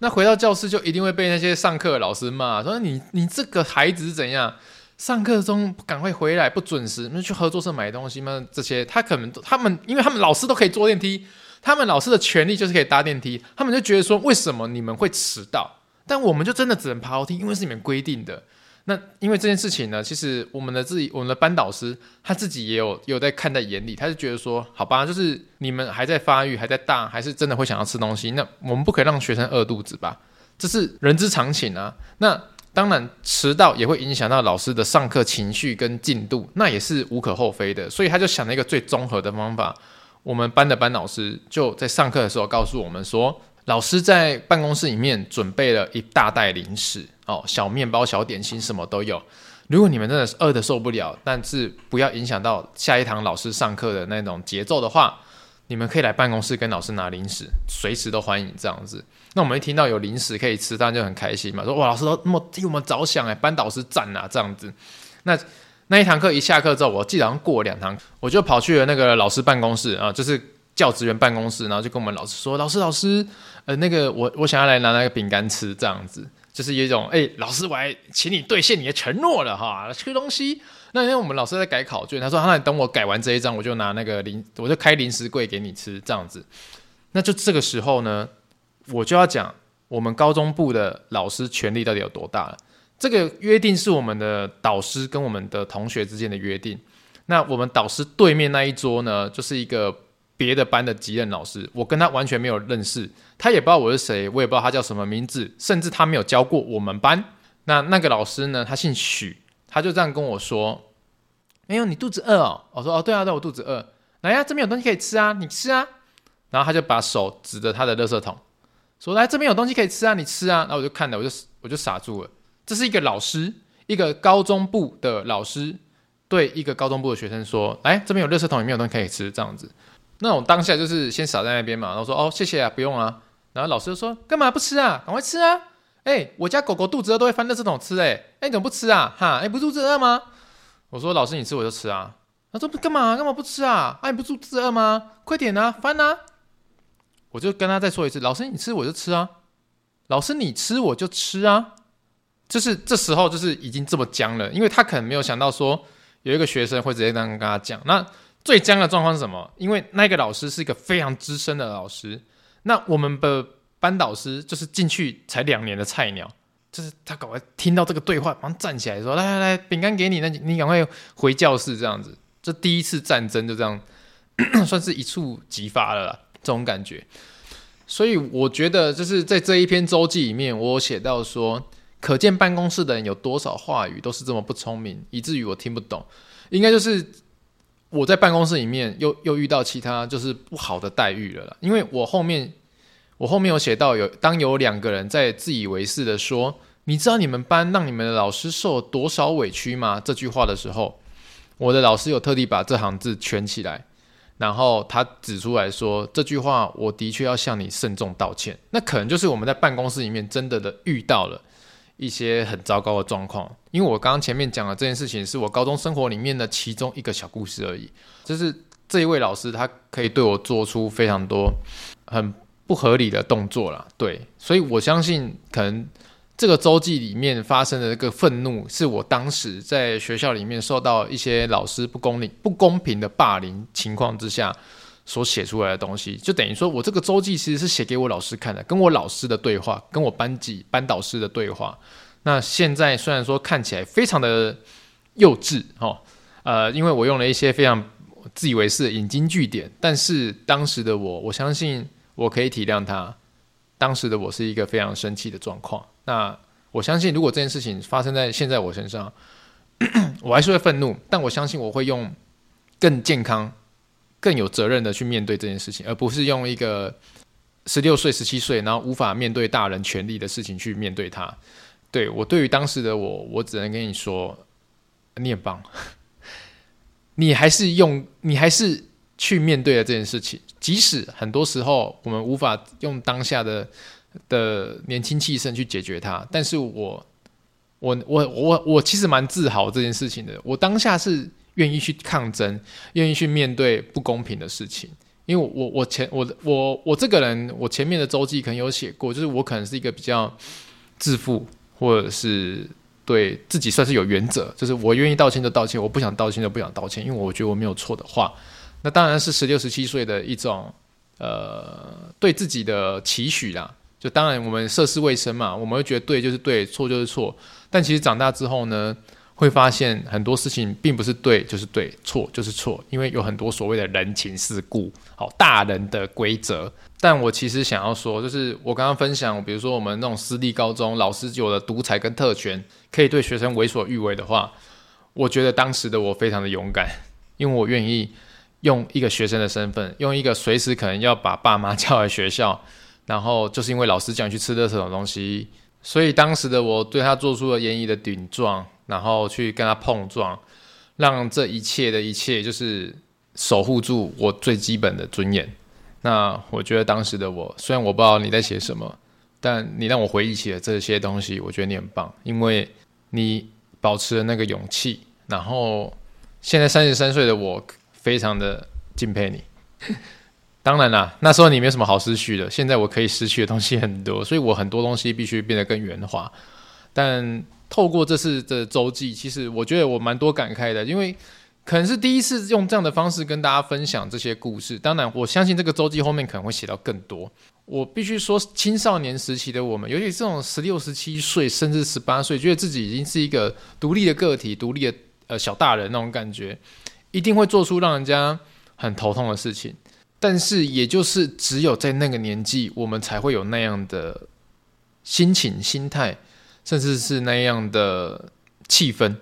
那回到教室就一定会被那些上课的老师骂，说你你这个孩子怎样？上课中赶快回来不准时，那去合作社买东西吗？这些他可能他们，因为他们老师都可以坐电梯，他们老师的权利就是可以搭电梯，他们就觉得说，为什么你们会迟到？但我们就真的只能爬楼梯，因为是你们规定的。那因为这件事情呢，其实我们的自己，我们的班导师他自己也有有在看在眼里，他就觉得说，好吧，就是你们还在发育，还在大，还是真的会想要吃东西，那我们不可以让学生饿肚子吧？这是人之常情啊。那当然迟到也会影响到老师的上课情绪跟进度，那也是无可厚非的。所以他就想了一个最综合的方法，我们班的班导师就在上课的时候告诉我们说。老师在办公室里面准备了一大袋零食哦，小面包、小点心什么都有。如果你们真的是饿得受不了，但是不要影响到下一堂老师上课的那种节奏的话，你们可以来办公室跟老师拿零食，随时都欢迎这样子。那我们一听到有零食可以吃，当然就很开心嘛，说哇，老师都那么替我们着想哎，班导师赞啊这样子。那那一堂课一下课之后，我记得好像过两堂，我就跑去了那个老师办公室啊，就是教职员办公室，然后就跟我们老师说，老师老师。呃，那个我我想要来拿那个饼干吃，这样子就是有一种，哎、老师我还请你兑现你的承诺了哈，吃东西。那因为我们老师在改考卷，他说，那你等我改完这一张，我就拿那个零，我就开零食柜给你吃，这样子。那就这个时候呢，我就要讲我们高中部的老师权力到底有多大了。这个约定是我们的导师跟我们的同学之间的约定。那我们导师对面那一桌呢，就是一个。别的班的级任老师，我跟他完全没有认识，他也不知道我是谁，我也不知道他叫什么名字，甚至他没有教过我们班。那那个老师呢？他姓许，他就这样跟我说：“哎呦，你肚子饿哦？”我说：“哦，对啊，对，我肚子饿。来呀，这边有东西可以吃啊，你吃啊。”然后他就把手指着他的垃圾桶，说：“来，这边有东西可以吃啊，你吃啊。”然后我就看了，我就我就傻住了。这是一个老师，一个高中部的老师，对一个高中部的学生说：“来，这边有垃圾桶，里面有东西可以吃。”这样子。那我当下就是先傻在那边嘛，然后说哦，谢谢啊，不用啊。然后老师就说，干嘛不吃啊？赶快吃啊！哎、我家狗狗肚子饿都会翻垃圾桶吃哎、欸，哎、你怎么不吃啊？哈，哎、不肚子饿吗？我说老师你吃我就吃啊。他说干嘛干嘛不吃啊？哎、啊、你不肚子饿吗？快点啊，翻啊！我就跟他再说一次，老师你吃我就吃啊，老师你吃我就吃啊。就是这时候就是已经这么僵了，因为他可能没有想到说有一个学生会直接这样跟他讲那。最僵的状况是什么？因为那个老师是一个非常资深的老师，那我们的班导师就是进去才两年的菜鸟，就是他赶快听到这个对话，马上站起来说：“来来来，饼干给你，那你赶快回教室。”这样子，这第一次战争就这样 算是一触即发了，这种感觉。所以我觉得就是在这一篇周记里面，我写到说，可见办公室的人有多少话语都是这么不聪明，以至于我听不懂，应该就是。我在办公室里面又又遇到其他就是不好的待遇了啦，因为我后面我后面有写到有当有两个人在自以为是的说，你知道你们班让你们的老师受多少委屈吗？这句话的时候，我的老师有特地把这行字圈起来，然后他指出来说，这句话我的确要向你慎重道歉。那可能就是我们在办公室里面真的的遇到了。一些很糟糕的状况，因为我刚刚前面讲的这件事情是我高中生活里面的其中一个小故事而已。就是这一位老师，他可以对我做出非常多很不合理的动作啦。对，所以我相信可能这个周记里面发生的这个愤怒，是我当时在学校里面受到一些老师不公理、不公平的霸凌情况之下。所写出来的东西，就等于说我这个周记其实是写给我老师看的，跟我老师的对话，跟我班级班导师的对话。那现在虽然说看起来非常的幼稚，哦，呃，因为我用了一些非常自以为是的引经据典，但是当时的我，我相信我可以体谅他。当时的我是一个非常生气的状况。那我相信，如果这件事情发生在现在我身上，我还是会愤怒，但我相信我会用更健康、更有责任的去面对这件事情，而不是用一个十六岁、十七岁，然后无法面对大人权利的事情去面对它。对，我对于当时的我，我只能跟你说，你很棒，你还是用，你还是去面对了这件事情，即使很多时候我们无法用当下的的年轻气盛去解决它，但是我，我，我，我，我其实蛮自豪这件事情的。我当下是愿意去抗争，愿意去面对不公平的事情，因为我，我，前，我，我，我这个人，我前面的周记可能有写过，就是我可能是一个比较自负，或者是对自己算是有原则，就是我愿意道歉就道歉，我不想道歉就不想道歉，因为我觉得我没有错的话，那当然是十六、十七岁的一种呃对自己的期许啦。就当然，我们涉世未深嘛，我们会觉得对就是对，错就是错。但其实长大之后呢，会发现很多事情并不是对就是对，错就是错，因为有很多所谓的人情世故，好大人的规则。但我其实想要说，就是我刚刚分享，比如说我们那种私立高中老师有了独裁跟特权，可以对学生为所欲为的话，我觉得当时的我非常的勇敢，因为我愿意用一个学生的身份，用一个随时可能要把爸妈 叫来学校。然后就是因为老师叫你去吃的这种东西，所以当时的我对他做出了言语的顶撞，然后去跟他碰撞，让这一切的一切就是守护住我最基本的尊严。那我觉得当时的我，虽然我不知道你在写什么，但你让我回忆起了这些东西，我觉得你很棒，因为你保持了那个勇气。然后现在三十三岁的我，非常的敬佩你。当然啦，那时候你没有什么好失去的。现在我可以失去的东西很多，所以我很多东西必须变得更圆滑。但透过这次的周记，其实我觉得我蛮多感慨的，因为可能是第一次用这样的方式跟大家分享这些故事。当然，我相信这个周记后面可能会写到更多。我必须说，青少年时期的我们，尤其这种十六、十七岁，甚至十八岁，觉得自己已经是一个独立的个体、独立的呃小大人那种感觉，一定会做出让人家很头痛的事情。但是，也就是只有在那个年纪，我们才会有那样的心情、心态，甚至是那样的气氛，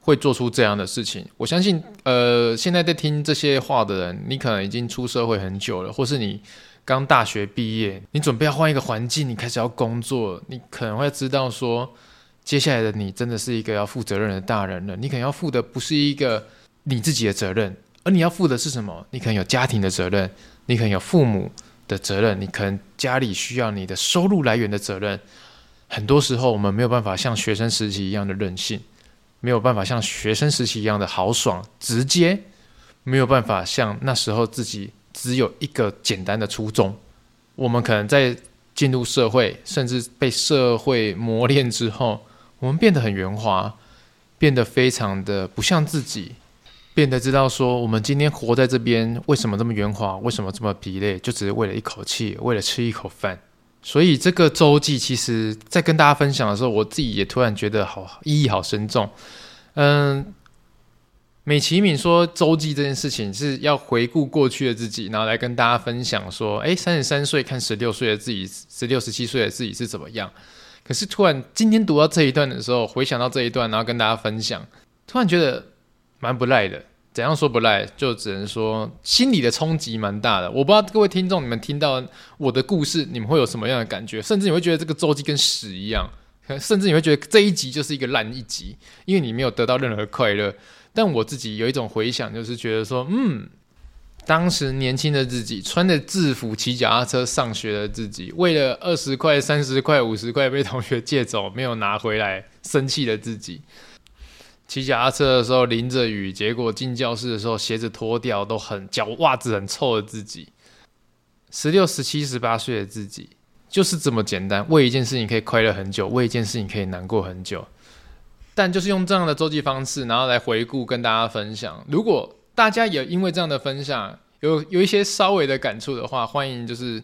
会做出这样的事情。我相信，呃，现在在听这些话的人，你可能已经出社会很久了，或是你刚大学毕业，你准备要换一个环境，你开始要工作，你可能会知道说，接下来的你真的是一个要负责任的大人了。你可能要负的不是一个你自己的责任。而你要负的是什么？你可能有家庭的责任，你可能有父母的责任，你可能家里需要你的收入来源的责任。很多时候，我们没有办法像学生时期一样的任性，没有办法像学生时期一样的豪爽直接，没有办法像那时候自己只有一个简单的初衷。我们可能在进入社会，甚至被社会磨练之后，我们变得很圆滑，变得非常的不像自己。变得知道说，我们今天活在这边，为什么这么圆滑？为什么这么疲累？就只是为了一口气，为了吃一口饭。所以这个周记，其实在跟大家分享的时候，我自己也突然觉得好意义好深重。嗯，美其名说周记这件事情是要回顾过去的自己，然后来跟大家分享说，哎，三十三岁看十六岁的自己，十六十七岁的自己是怎么样？可是突然今天读到这一段的时候，回想到这一段，然后跟大家分享，突然觉得。蛮不赖的，怎样说不赖？就只能说心里的冲击蛮大的。我不知道各位听众，你们听到我的故事，你们会有什么样的感觉？甚至你会觉得这个周记跟屎一样，甚至你会觉得这一集就是一个烂一集，因为你没有得到任何快乐。但我自己有一种回想，就是觉得说，嗯，当时年轻的自己，穿着制服骑脚踏车上学的自己，为了二十块、三十块、五十块被同学借走，没有拿回来，生气的自己。骑脚踏车的时候淋着雨，结果进教室的时候鞋子脱掉，都很脚袜子很臭的自己。十六、十七、十八岁的自己就是这么简单，为一件事情可以快乐很久，为一件事情可以难过很久。但就是用这样的周记方式，然后来回顾跟大家分享。如果大家也因为这样的分享有有一些稍微的感触的话，欢迎就是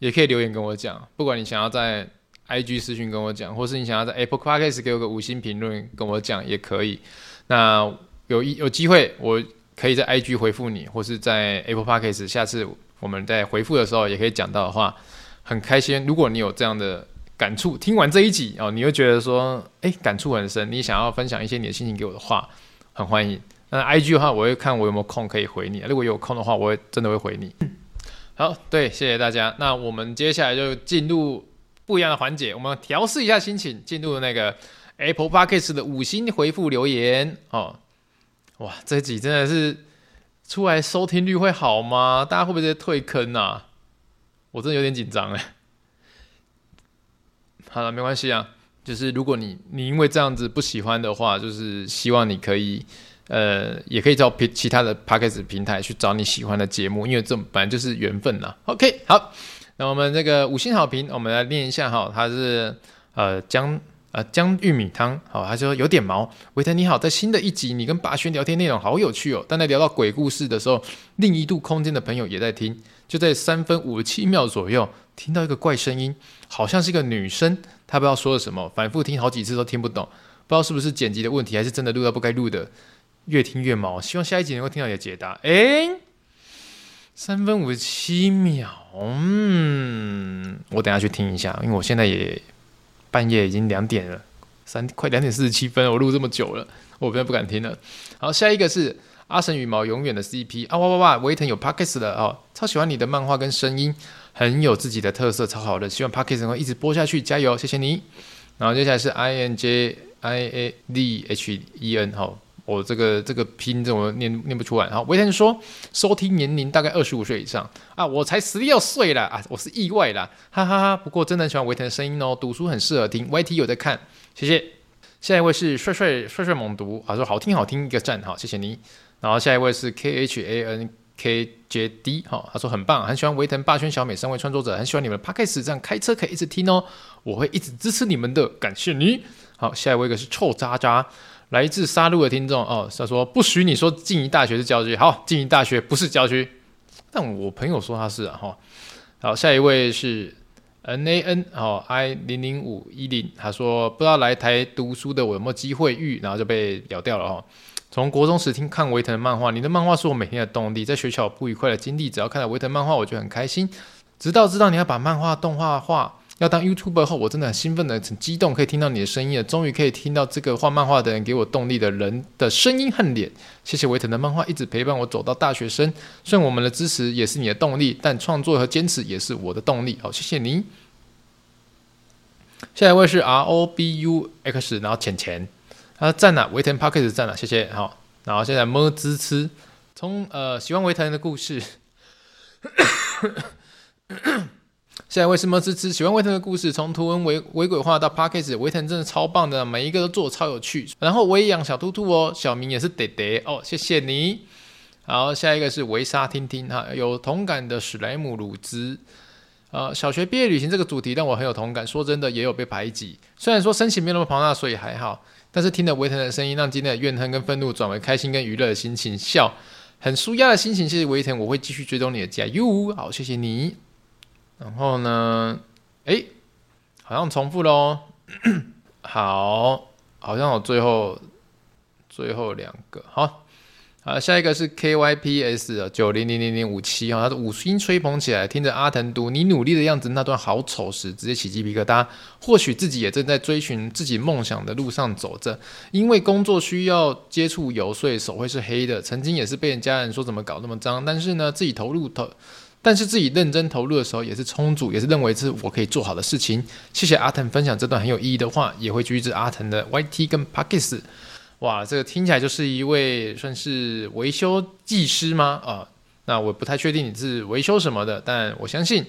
也可以留言跟我讲，不管你想要在。IG 私讯跟我讲，或是你想要在 Apple Podcast 给我个五星评论跟我讲也可以。那有一有机会，我可以在 IG 回复你，或是在 Apple Podcast 下次我们在回复的时候也可以讲到的话，很开心。如果你有这样的感触，听完这一集哦，你又觉得说，哎，感触很深，你想要分享一些你的心情给我的话，很欢迎。那 IG 的话，我会看我有没有空可以回你。如果有空的话，我会真的会回你。好，对，谢谢大家。那我们接下来就进入不一样的环节，我们调试一下心情，进入那个 Apple Podcast 的五星回复留言哦。哇，这集真的是出来收听率会好吗？大家会不会直接退坑啊？我真的有点紧张哎。好了，没关系啊。就是如果你你因为这样子不喜欢的话，就是希望你可以呃，也可以找其他的 Podcast 平台去找你喜欢的节目，因为这本来就是缘分呐。OK，好，那我们这个五星好评，我们来念一下哈。它是呃姜呃姜玉米汤，好，他说有点毛。维腾你好，在新的一集，你跟霸轩聊天内容好有趣哦。但在聊到鬼故事的时候，另一度空间的朋友也在听，就在三分五十七秒左右。听到一个怪声音，好像是一个女生，她不知道说了什么，反复听好几次都听不懂，不知道是不是剪辑的问题，还是真的录到不该录的，越听越毛。希望下一集能够听到你的解答。诶，三分五十七秒，嗯，我等下去听一下，因为我现在也半夜已经两点了，三快两点四十七分，我录这么久了，我现在不敢听了。好，下一个是阿神羽毛永远的 CP 啊哇哇哇，维腾有 Podcast 的哦，超喜欢你的漫画跟声音。很有自己的特色，超好的，希望 Podcast 能够一直播下去，加油，谢谢你。然后接下来是 I N J I A D H E N，好，我这个这个拼这我念念不出来。好，维腾说收听年龄大概二十五岁以上啊，我才十六岁了啊，我是意外啦，哈哈哈，不过真的很喜欢维腾的声音哦，读书很适合听，Y T 有在看，谢谢。下一位是帅帅帅帅猛读，他说好听好听一个赞，好，谢谢你。然后下一位是 K H A N。KJD 哈，他说很棒，很喜欢维腾、霸轩、小美三位创作者，很喜欢你们的 Podcast，这样开车可以一直听哦，我会一直支持你们的，感谢你。好，下一位一个是臭渣渣，来自杀戮的听众哦，他说不许你说静宜大学是郊区，好，静宜大学不是郊区，但我朋友说他是啊哈。好，下一位是 NAN 哦，I 零零五一零，他说不知道来台读书的我有没有机会遇，然后就被咬掉了哈。从国中时听看维腾漫画，你的漫画是我每天的动力。在学校不愉快的经历，只要看到维腾漫画，我就很开心。直到知道你要把漫画动画化，要当 YouTube 后，我真的很兴奋的、很激动，可以听到你的声音了。终于可以听到这个画漫画的人给我动力的人的声音和脸。谢谢维腾的漫画一直陪伴我走到大学生。虽然我们的支持也是你的动力，但创作和坚持也是我的动力。好，谢谢你。下一位是 R O B U X，然后浅浅。他赞了，维腾 Podcast 赞了，谢谢。好，然后现在么滋吃，从呃喜欢维腾的故事，下一位是么滋吃，喜欢维腾的故事，从图文为为鬼画到 Podcast，维腾真的超棒的，每一个都做超有趣。然后我也养小兔兔哦，小明也是爹爹哦，谢谢你。好，下一个是维沙听听哈，有同感的史莱姆鲁兹。呃，小学毕业旅行这个主题让我很有同感，说真的也有被排挤，虽然说身形没那么庞大，所以还好。但是听了维腾的声音，让今天的怨恨跟愤怒转为开心跟娱乐的心情，笑很舒压的心情。谢谢维腾，我会继续追踪你的加油，好，谢谢你。然后呢，诶，好像重复喽，好，好像有最后最后两个，好。啊，下一个是 KYPS 九零零零零五七哈，他的五星吹捧起来，听着阿腾读你努力的样子那段好丑时，直接起鸡皮疙瘩。或许自己也正在追寻自己梦想的路上走着，因为工作需要接触油，所以手会是黑的。曾经也是被人家人说怎么搞那么脏，但是呢，自己投入投，但是自己认真投入的时候也是充足，也是认为这是我可以做好的事情。谢谢阿腾分享这段很有意义的话，也会继续支持阿腾的 YT 跟 p a c k e s。哇，这个听起来就是一位算是维修技师吗？啊、那我不太确定你是维修什么的，但我相信，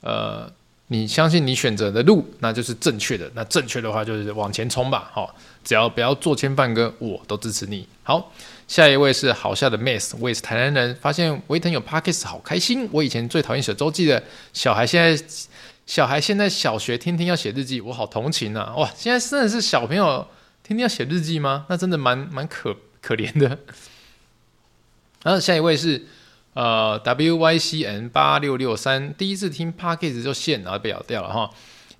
呃，你相信你选择的路那就是正确的。那正确的话就是往前冲吧，好，只要不要作奸犯科，我都支持你。好，下一位是好笑的 Miss，我也是台南人，发现维腾有 Podcast 好开心。我以前最讨厌写周记的小孩，现在小孩现在小学天天要写日记，我好同情啊！哇，现在真的是小朋友。天天要写日记吗？那真的蛮蛮可可怜的。然后下一位是呃 WYCN 八六六三，第一次听 Podcast 就线，然后被咬掉了哈。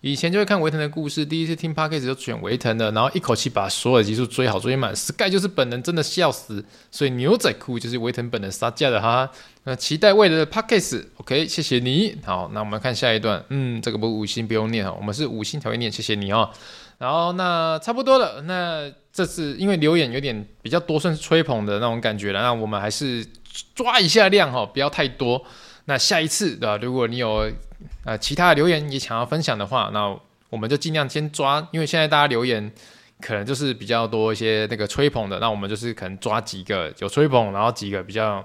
以前就会看维腾的故事，第一次听 Podcast 就选维腾的，然后一口气把所有的集数追好追满。Sky 就是本人，真的笑死。所以牛仔裤就是维腾本人杀价的哈。那期待未来的 Podcast，OK，谢谢你。好，那我们看下一段。嗯，这个不五星不用念啊，我们是五星才会念，谢谢你哦。然后那差不多了，那这次因为留言有点比较多，算是吹捧的那种感觉了。那我们还是抓一下量哈，不要太多。那下一次对吧？如果你有呃其他的留言也想要分享的话，那我们就尽量先抓，因为现在大家留言可能就是比较多一些那个吹捧的，那我们就是可能抓几个有吹捧，然后几个比较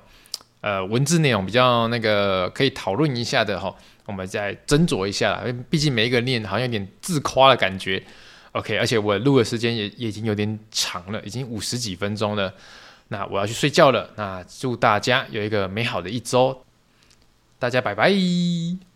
呃文字内容比较那个可以讨论一下的哈，我们再斟酌一下，毕竟每一个念好像有点自夸的感觉。OK，而且我录的时间也已经有点长了，已经五十几分钟了。那我要去睡觉了。那祝大家有一个美好的一周。大家拜拜。